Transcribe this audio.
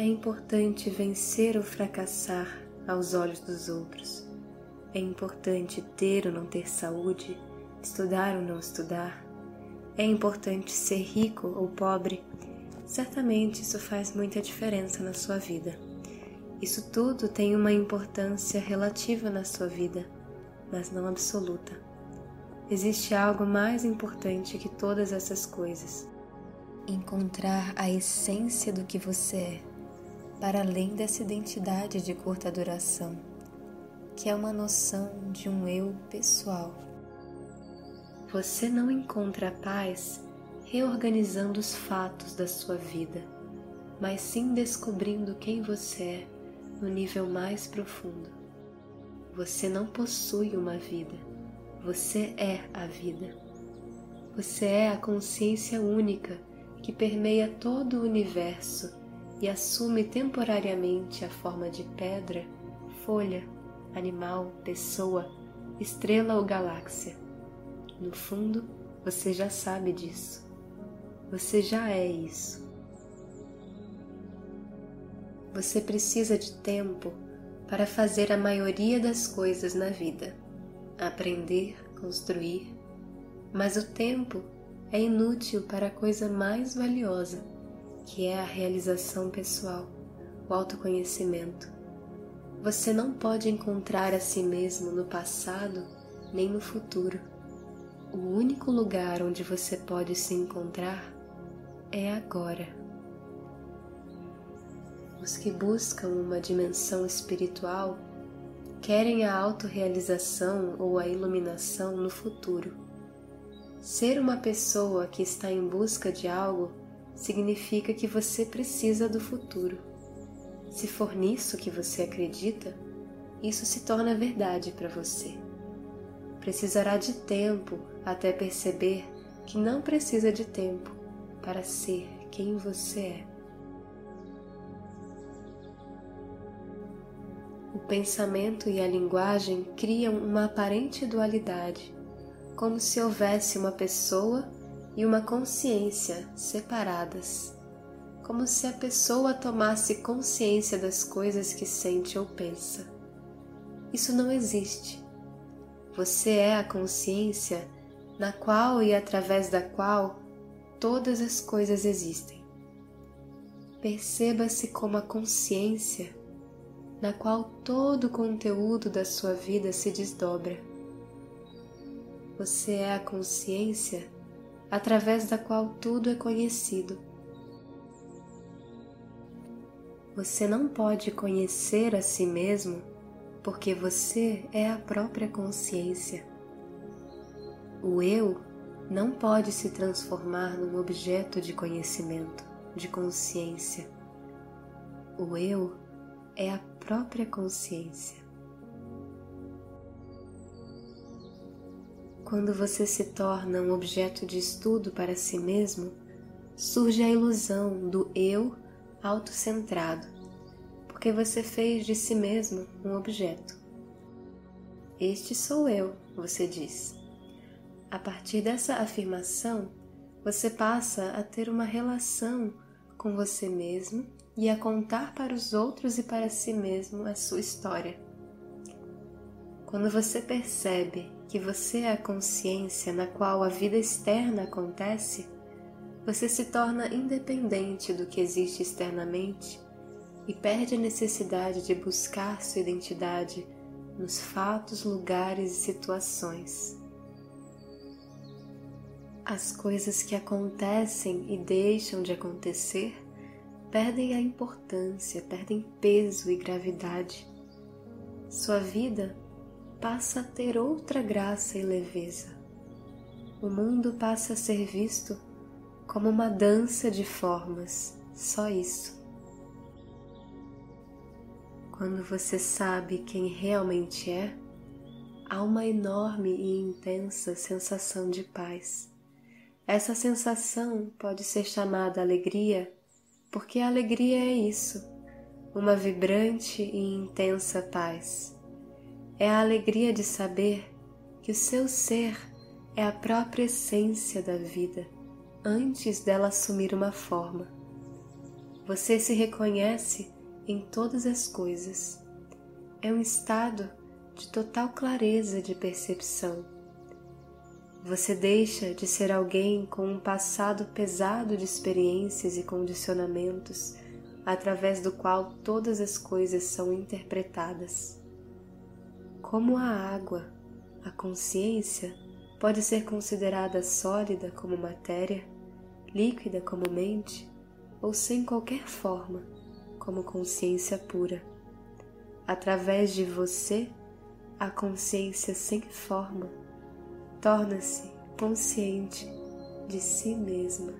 É importante vencer ou fracassar aos olhos dos outros. É importante ter ou não ter saúde, estudar ou não estudar. É importante ser rico ou pobre. Certamente isso faz muita diferença na sua vida. Isso tudo tem uma importância relativa na sua vida, mas não absoluta. Existe algo mais importante que todas essas coisas. Encontrar a essência do que você é, para além dessa identidade de curta duração, que é uma noção de um eu pessoal. Você não encontra a paz reorganizando os fatos da sua vida, mas sim descobrindo quem você é no nível mais profundo. Você não possui uma vida, você é a vida. Você é a consciência única que permeia todo o universo e assume temporariamente a forma de pedra, folha, animal, pessoa, estrela ou galáxia. No fundo, você já sabe disso. Você já é isso. Você precisa de tempo para fazer a maioria das coisas na vida, aprender, construir, mas o tempo é inútil para a coisa mais valiosa, que é a realização pessoal, o autoconhecimento. Você não pode encontrar a si mesmo no passado nem no futuro. O único lugar onde você pode se encontrar é agora. Os que buscam uma dimensão espiritual querem a autorrealização ou a iluminação no futuro. Ser uma pessoa que está em busca de algo significa que você precisa do futuro. Se for nisso que você acredita, isso se torna verdade para você. Precisará de tempo até perceber que não precisa de tempo para ser quem você é. O pensamento e a linguagem criam uma aparente dualidade, como se houvesse uma pessoa e uma consciência separadas, como se a pessoa tomasse consciência das coisas que sente ou pensa. Isso não existe. Você é a consciência na qual e através da qual todas as coisas existem. Perceba-se como a consciência na qual todo o conteúdo da sua vida se desdobra. Você é a consciência através da qual tudo é conhecido. Você não pode conhecer a si mesmo porque você é a própria consciência. O eu não pode se transformar num objeto de conhecimento, de consciência. O eu é a própria consciência. Quando você se torna um objeto de estudo para si mesmo, surge a ilusão do eu autocentrado, porque você fez de si mesmo um objeto. Este sou eu, você diz. A partir dessa afirmação, você passa a ter uma relação com você mesmo e a contar para os outros e para si mesmo a sua história. Quando você percebe que você é a consciência na qual a vida externa acontece, você se torna independente do que existe externamente e perde a necessidade de buscar sua identidade nos fatos, lugares e situações. As coisas que acontecem e deixam de acontecer perdem a importância, perdem peso e gravidade. Sua vida passa a ter outra graça e leveza. O mundo passa a ser visto como uma dança de formas, só isso. Quando você sabe quem realmente é, há uma enorme e intensa sensação de paz. Essa sensação pode ser chamada alegria porque a alegria é isso, uma vibrante e intensa paz. É a alegria de saber que o seu ser é a própria essência da vida antes dela assumir uma forma. Você se reconhece em todas as coisas. É um estado de total clareza de percepção. Você deixa de ser alguém com um passado pesado de experiências e condicionamentos através do qual todas as coisas são interpretadas. Como a água, a consciência pode ser considerada sólida como matéria, líquida como mente ou sem qualquer forma, como consciência pura. Através de você, a consciência sem forma torna-se consciente de si mesma.